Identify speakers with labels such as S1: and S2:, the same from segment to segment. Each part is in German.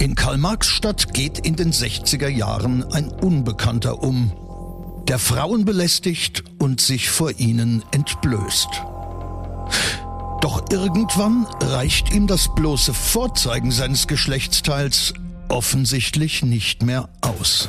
S1: In Karl-Marx-Stadt geht in den 60er Jahren ein Unbekannter um, der Frauen belästigt und sich vor ihnen entblößt. Doch irgendwann reicht ihm das bloße Vorzeigen seines Geschlechtsteils offensichtlich nicht mehr aus.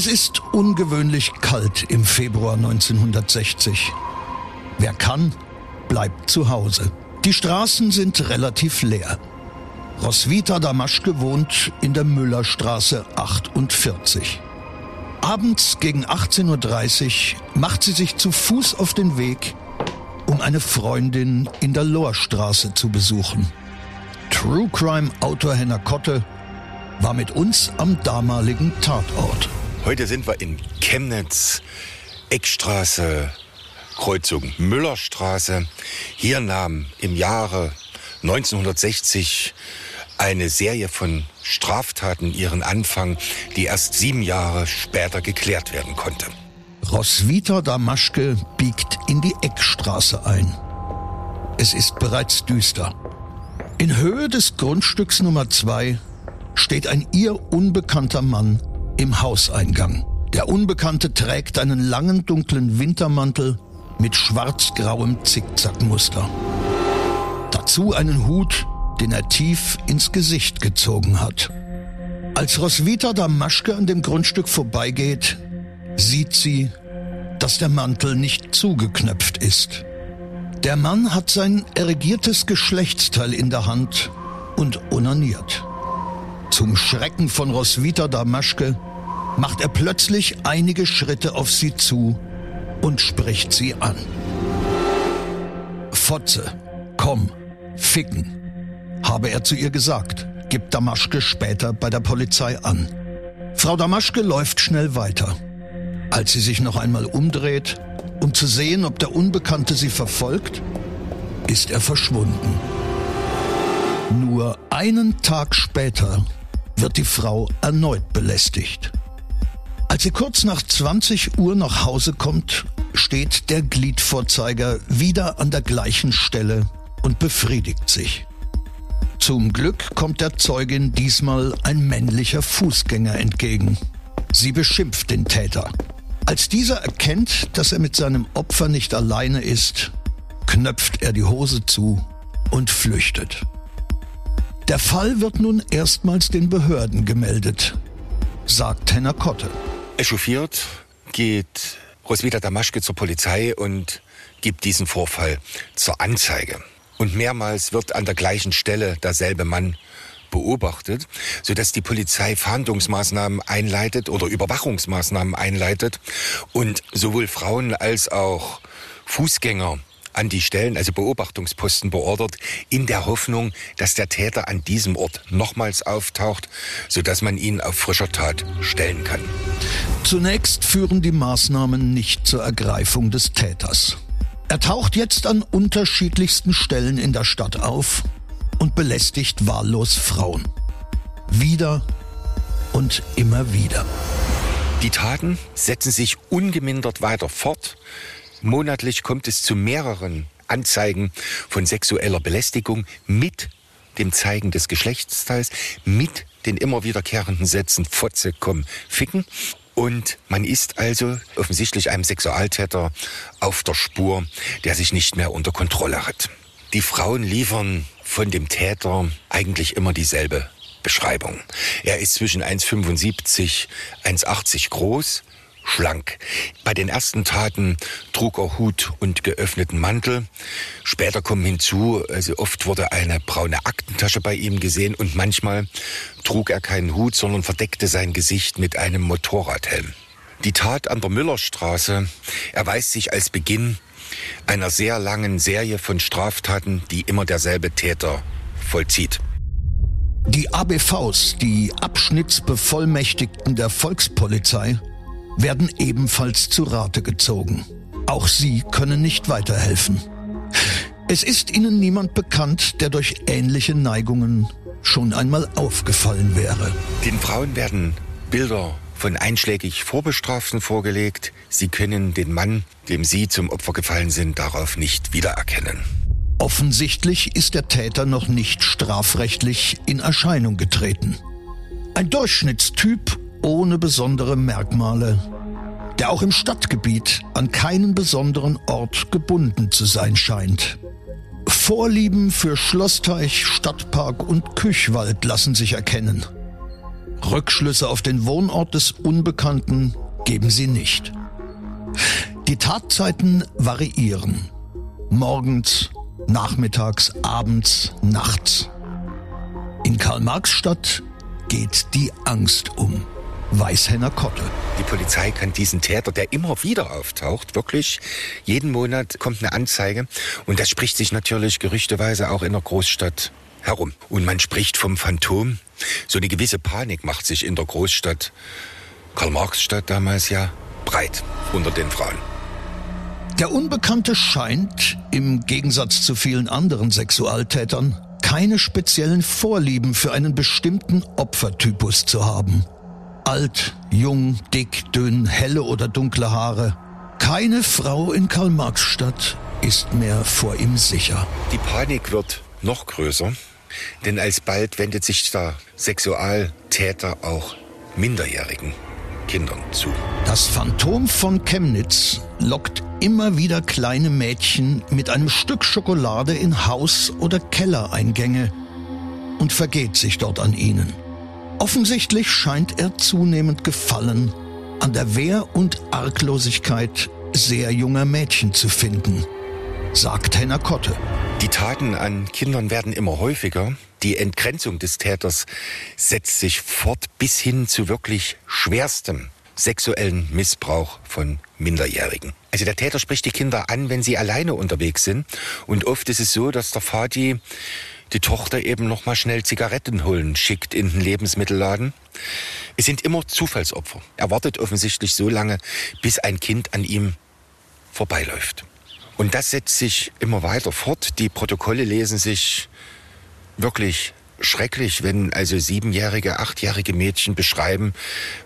S1: Es ist ungewöhnlich kalt im Februar 1960. Wer kann, bleibt zu Hause. Die Straßen sind relativ leer. Roswitha Damaschke wohnt in der Müllerstraße 48. Abends gegen 18.30 Uhr macht sie sich zu Fuß auf den Weg, um eine Freundin in der Lohrstraße zu besuchen. True Crime Autor Henner Kotte war mit uns am damaligen Tatort.
S2: Heute sind wir in Chemnitz, Eckstraße, Kreuzung Müllerstraße. Hier nahm im Jahre 1960 eine Serie von Straftaten ihren Anfang, die erst sieben Jahre später geklärt werden konnte.
S1: Roswitha Damaschke biegt in die Eckstraße ein. Es ist bereits düster. In Höhe des Grundstücks Nummer zwei steht ein ihr unbekannter Mann im Hauseingang. Der Unbekannte trägt einen langen dunklen Wintermantel mit schwarz-grauem Zickzackmuster. Dazu einen Hut, den er tief ins Gesicht gezogen hat. Als Roswitha Damaschke an dem Grundstück vorbeigeht, sieht sie, dass der Mantel nicht zugeknöpft ist. Der Mann hat sein erregiertes Geschlechtsteil in der Hand und onaniert. Zum Schrecken von Roswitha Damaschke macht er plötzlich einige Schritte auf sie zu und spricht sie an. Fotze, komm, ficken, habe er zu ihr gesagt, gibt Damaschke später bei der Polizei an. Frau Damaschke läuft schnell weiter. Als sie sich noch einmal umdreht, um zu sehen, ob der Unbekannte sie verfolgt, ist er verschwunden. Nur einen Tag später wird die Frau erneut belästigt. Als sie kurz nach 20 Uhr nach Hause kommt, steht der Gliedvorzeiger wieder an der gleichen Stelle und befriedigt sich. Zum Glück kommt der Zeugin diesmal ein männlicher Fußgänger entgegen. Sie beschimpft den Täter. Als dieser erkennt, dass er mit seinem Opfer nicht alleine ist, knöpft er die Hose zu und flüchtet. Der Fall wird nun erstmals den Behörden gemeldet, sagt Henner Kotte.
S2: Echauffiert geht Roswitha Damaschke zur Polizei und gibt diesen Vorfall zur Anzeige. Und mehrmals wird an der gleichen Stelle derselbe Mann beobachtet, sodass die Polizei Fahndungsmaßnahmen einleitet oder Überwachungsmaßnahmen einleitet und sowohl Frauen als auch Fußgänger an die Stellen, also Beobachtungsposten beordert, in der Hoffnung, dass der Täter an diesem Ort nochmals auftaucht, sodass man ihn auf frischer Tat stellen kann.
S1: Zunächst führen die Maßnahmen nicht zur Ergreifung des Täters. Er taucht jetzt an unterschiedlichsten Stellen in der Stadt auf und belästigt wahllos Frauen. Wieder und immer wieder.
S2: Die Taten setzen sich ungemindert weiter fort. Monatlich kommt es zu mehreren Anzeigen von sexueller Belästigung mit dem Zeigen des Geschlechtsteils, mit den immer wiederkehrenden Sätzen Fotze, komm, ficken. Und man ist also offensichtlich einem Sexualtäter auf der Spur, der sich nicht mehr unter Kontrolle hat. Die Frauen liefern von dem Täter eigentlich immer dieselbe Beschreibung. Er ist zwischen 1,75, 1,80 groß, schlank. Bei den ersten Taten trug er Hut und geöffneten Mantel. Später kommen hinzu, also oft wurde eine braune Aktentasche bei ihm gesehen und manchmal trug er keinen Hut, sondern verdeckte sein Gesicht mit einem Motorradhelm. Die Tat an der Müllerstraße erweist sich als Beginn einer sehr langen Serie von Straftaten, die immer derselbe Täter vollzieht.
S1: Die ABVs, die Abschnittsbevollmächtigten der Volkspolizei, werden ebenfalls zu Rate gezogen. Auch sie können nicht weiterhelfen. Es ist ihnen niemand bekannt, der durch ähnliche Neigungen schon einmal aufgefallen wäre.
S2: Den Frauen werden Bilder von einschlägig Vorbestraften vorgelegt. Sie können den Mann, dem sie zum Opfer gefallen sind, darauf nicht wiedererkennen.
S1: Offensichtlich ist der Täter noch nicht strafrechtlich in Erscheinung getreten. Ein Durchschnittstyp ohne besondere Merkmale, der auch im Stadtgebiet an keinen besonderen Ort gebunden zu sein scheint. Vorlieben für Schlossteich, Stadtpark und Küchwald lassen sich erkennen. Rückschlüsse auf den Wohnort des Unbekannten geben sie nicht. Die Tatzeiten variieren. Morgens, nachmittags, abends, nachts. In Karl-Marx-Stadt geht die Angst um. Weißhenner Kotte.
S2: Die Polizei kann diesen Täter, der immer wieder auftaucht, wirklich jeden Monat kommt eine Anzeige und das spricht sich natürlich gerüchteweise auch in der Großstadt herum. Und man spricht vom Phantom. So eine gewisse Panik macht sich in der Großstadt, Karl-Marx-Stadt damals ja, breit unter den Frauen.
S1: Der Unbekannte scheint, im Gegensatz zu vielen anderen Sexualtätern, keine speziellen Vorlieben für einen bestimmten Opfertypus zu haben. Alt, jung, dick, dünn, helle oder dunkle Haare. Keine Frau in Karl-Marx-Stadt ist mehr vor ihm sicher.
S2: Die Panik wird noch größer, denn alsbald wendet sich der Sexualtäter auch minderjährigen Kindern zu.
S1: Das Phantom von Chemnitz lockt immer wieder kleine Mädchen mit einem Stück Schokolade in Haus- oder Kellereingänge und vergeht sich dort an ihnen. Offensichtlich scheint er zunehmend Gefallen an der Wehr und Arglosigkeit sehr junger Mädchen zu finden, sagt Henner Kotte.
S2: Die Taten an Kindern werden immer häufiger. Die Entgrenzung des Täters setzt sich fort bis hin zu wirklich schwerstem sexuellen Missbrauch von Minderjährigen. Also der Täter spricht die Kinder an, wenn sie alleine unterwegs sind. Und oft ist es so, dass der Vati die Tochter eben noch mal schnell Zigaretten holen schickt in den Lebensmittelladen. Es sind immer Zufallsopfer. Er wartet offensichtlich so lange, bis ein Kind an ihm vorbeiläuft. Und das setzt sich immer weiter fort. Die Protokolle lesen sich wirklich schrecklich, wenn also siebenjährige, achtjährige Mädchen beschreiben,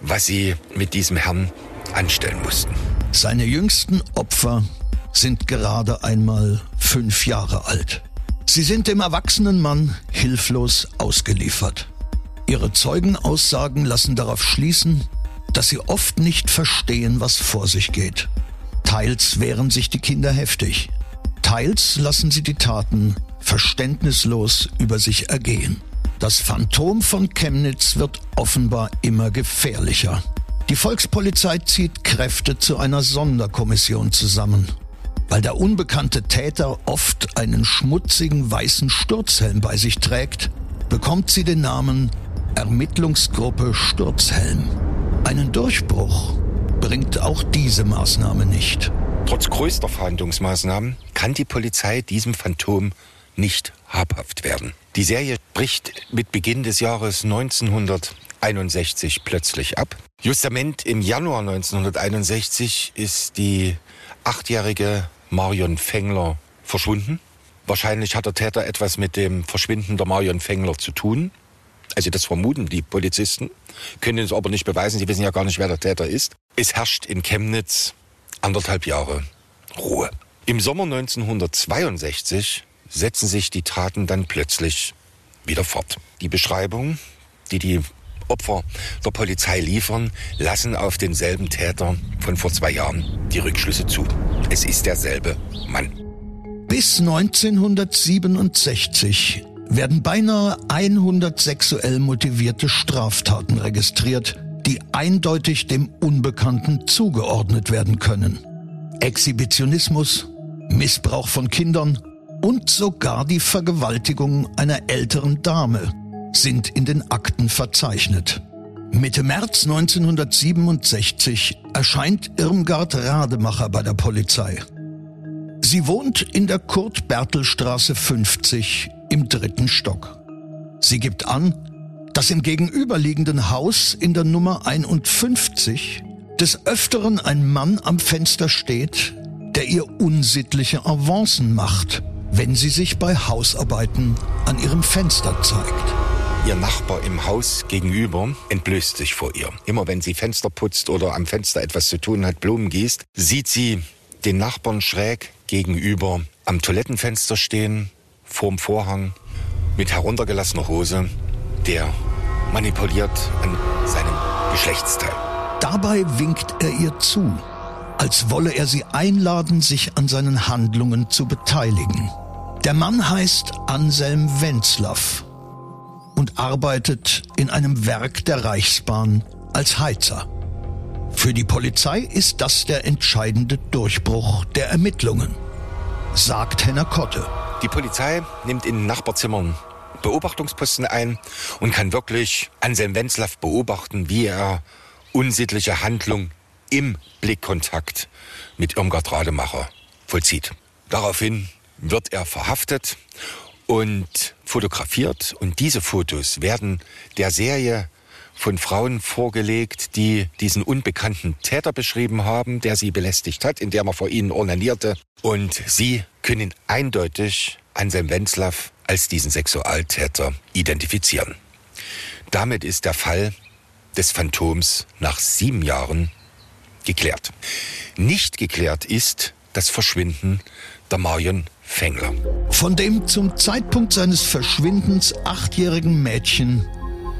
S2: was sie mit diesem Herrn anstellen mussten.
S1: Seine jüngsten Opfer sind gerade einmal fünf Jahre alt. Sie sind dem erwachsenen Mann hilflos ausgeliefert. Ihre Zeugenaussagen lassen darauf schließen, dass sie oft nicht verstehen, was vor sich geht. Teils wehren sich die Kinder heftig, teils lassen sie die Taten verständnislos über sich ergehen. Das Phantom von Chemnitz wird offenbar immer gefährlicher. Die Volkspolizei zieht Kräfte zu einer Sonderkommission zusammen. Weil der unbekannte Täter oft einen schmutzigen weißen Sturzhelm bei sich trägt, bekommt sie den Namen Ermittlungsgruppe Sturzhelm. Einen Durchbruch bringt auch diese Maßnahme nicht.
S2: Trotz größter Verhandlungsmaßnahmen kann die Polizei diesem Phantom nicht habhaft werden. Die Serie bricht mit Beginn des Jahres 1961 plötzlich ab. Justament im Januar 1961 ist die achtjährige Marion Fengler verschwunden. Wahrscheinlich hat der Täter etwas mit dem Verschwinden der Marion Fengler zu tun. Also das vermuten die Polizisten, können es aber nicht beweisen. Sie wissen ja gar nicht, wer der Täter ist. Es herrscht in Chemnitz anderthalb Jahre Ruhe. Im Sommer 1962 setzen sich die Taten dann plötzlich wieder fort. Die Beschreibung, die die Opfer der Polizei liefern, lassen auf denselben Täter von vor zwei Jahren die Rückschlüsse zu. Es ist derselbe Mann.
S1: Bis 1967 werden beinahe 100 sexuell motivierte Straftaten registriert, die eindeutig dem Unbekannten zugeordnet werden können. Exhibitionismus, Missbrauch von Kindern und sogar die Vergewaltigung einer älteren Dame sind in den Akten verzeichnet. Mitte März 1967 erscheint Irmgard Rademacher bei der Polizei. Sie wohnt in der Kurt-Bertel-Straße 50 im dritten Stock. Sie gibt an, dass im gegenüberliegenden Haus in der Nummer 51 des Öfteren ein Mann am Fenster steht, der ihr unsittliche Avancen macht, wenn sie sich bei Hausarbeiten an ihrem Fenster zeigt.
S2: Ihr Nachbar im Haus gegenüber entblößt sich vor ihr. Immer wenn sie Fenster putzt oder am Fenster etwas zu tun hat, Blumen gießt, sieht sie den Nachbarn schräg gegenüber am Toilettenfenster stehen, vorm Vorhang, mit heruntergelassener Hose, der manipuliert an seinem Geschlechtsteil.
S1: Dabei winkt er ihr zu, als wolle er sie einladen, sich an seinen Handlungen zu beteiligen. Der Mann heißt Anselm Wenzlaff und arbeitet in einem Werk der Reichsbahn als Heizer. Für die Polizei ist das der entscheidende Durchbruch der Ermittlungen, sagt Henner Kotte.
S2: Die Polizei nimmt in Nachbarzimmern Beobachtungsposten ein und kann wirklich Anselm Wenzlaff beobachten, wie er unsittliche Handlung im Blickkontakt mit Irmgard Rademacher vollzieht. Daraufhin wird er verhaftet und fotografiert. Und diese Fotos werden der Serie von Frauen vorgelegt, die diesen unbekannten Täter beschrieben haben, der sie belästigt hat, in der man vor ihnen ornanierte. Und sie können eindeutig Anselm Wenzlaff als diesen Sexualtäter identifizieren. Damit ist der Fall des Phantoms nach sieben Jahren geklärt. Nicht geklärt ist das Verschwinden der Marion Fengler.
S1: Von dem zum Zeitpunkt seines Verschwindens achtjährigen Mädchen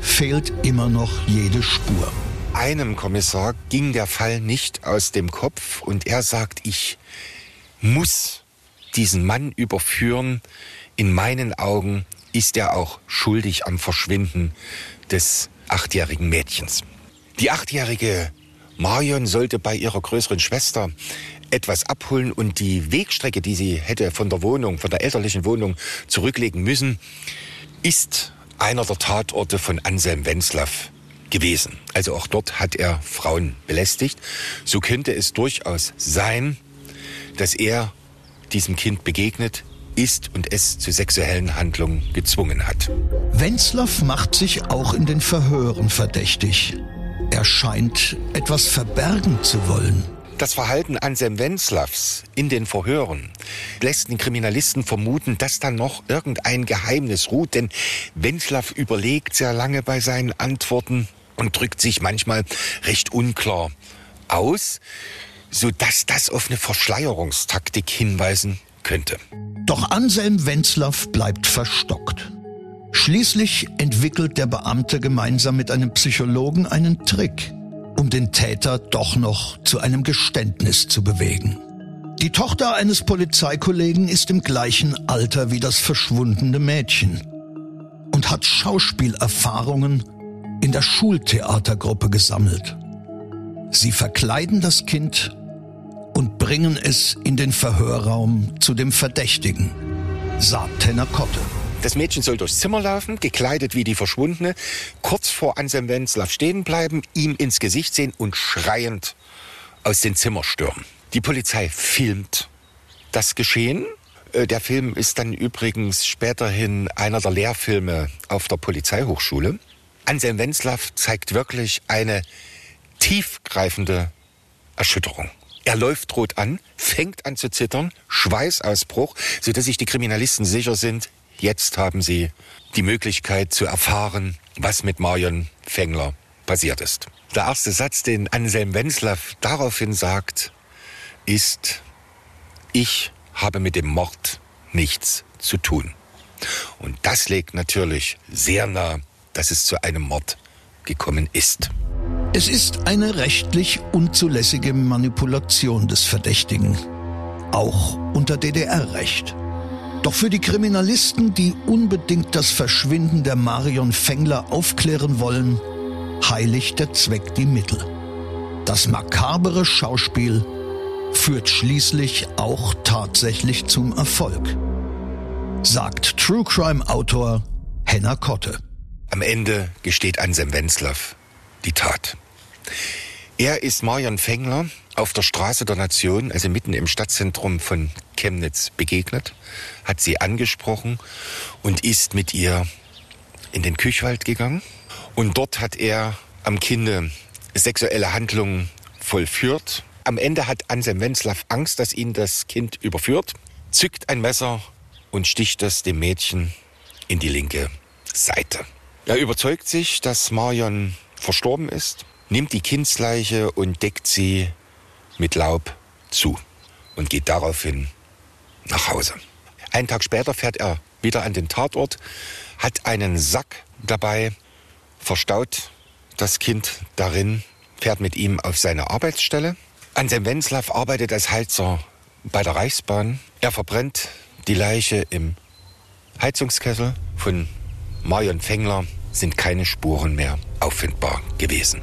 S1: fehlt immer noch jede Spur.
S2: Einem Kommissar ging der Fall nicht aus dem Kopf und er sagt, ich muss diesen Mann überführen. In meinen Augen ist er auch schuldig am Verschwinden des achtjährigen Mädchens. Die achtjährige Marion sollte bei ihrer größeren Schwester etwas abholen und die Wegstrecke, die sie hätte von der Wohnung, von der elterlichen Wohnung zurücklegen müssen, ist einer der Tatorte von Anselm Wenzlaff gewesen. Also auch dort hat er Frauen belästigt. So könnte es durchaus sein, dass er diesem Kind begegnet ist und es zu sexuellen Handlungen gezwungen hat.
S1: Wenzlaff macht sich auch in den Verhören verdächtig. Er scheint etwas verbergen zu wollen.
S2: Das Verhalten Anselm Wenzlaffs in den Verhören lässt den Kriminalisten vermuten, dass da noch irgendein Geheimnis ruht, denn Wenzlaff überlegt sehr lange bei seinen Antworten und drückt sich manchmal recht unklar aus, so dass das auf eine Verschleierungstaktik hinweisen könnte.
S1: Doch Anselm Wenzlaff bleibt verstockt. Schließlich entwickelt der Beamte gemeinsam mit einem Psychologen einen Trick, um den Täter doch noch zu einem Geständnis zu bewegen. Die Tochter eines Polizeikollegen ist im gleichen Alter wie das verschwundene Mädchen und hat Schauspielerfahrungen in der Schultheatergruppe gesammelt. Sie verkleiden das Kind und bringen es in den Verhörraum zu dem Verdächtigen, sagt Henner Kotte.
S2: Das Mädchen soll durchs Zimmer laufen, gekleidet wie die Verschwundene, kurz vor Anselm Wenzlaff stehen bleiben, ihm ins Gesicht sehen und schreiend aus dem Zimmer stürmen. Die Polizei filmt das Geschehen. Äh, der Film ist dann übrigens späterhin einer der Lehrfilme auf der Polizeihochschule. Anselm Wenzlaff zeigt wirklich eine tiefgreifende Erschütterung. Er läuft rot an, fängt an zu zittern, Schweißausbruch, sodass sich die Kriminalisten sicher sind, Jetzt haben Sie die Möglichkeit zu erfahren, was mit Marion Fengler passiert ist. Der erste Satz, den Anselm Wenzlaff daraufhin sagt, ist, ich habe mit dem Mord nichts zu tun. Und das legt natürlich sehr nah, dass es zu einem Mord gekommen ist.
S1: Es ist eine rechtlich unzulässige Manipulation des Verdächtigen, auch unter DDR-Recht. Doch für die Kriminalisten, die unbedingt das Verschwinden der Marion Fengler aufklären wollen, heiligt der Zweck die Mittel. Das makabere Schauspiel führt schließlich auch tatsächlich zum Erfolg, sagt True Crime Autor Henna Kotte.
S2: Am Ende gesteht Ansem Wenzlaff die Tat. Er ist Marion Fengler auf der Straße der Nation, also mitten im Stadtzentrum von Chemnitz, begegnet, hat sie angesprochen und ist mit ihr in den Küchwald gegangen, Und dort hat er am Kinde sexuelle Handlungen vollführt. Am Ende hat Anselm Wenzlaff Angst, dass ihn das Kind überführt, zückt ein Messer und sticht es dem Mädchen in die linke Seite. Er überzeugt sich, dass Marion verstorben ist, nimmt die Kindsleiche und deckt sie mit Laub zu und geht daraufhin nach Hause. Einen Tag später fährt er wieder an den Tatort, hat einen Sack dabei, verstaut das Kind darin, fährt mit ihm auf seine Arbeitsstelle. Anselm Wenzlaff arbeitet als Heizer bei der Reichsbahn. Er verbrennt die Leiche im Heizungskessel. Von Marion Fengler sind keine Spuren mehr auffindbar gewesen.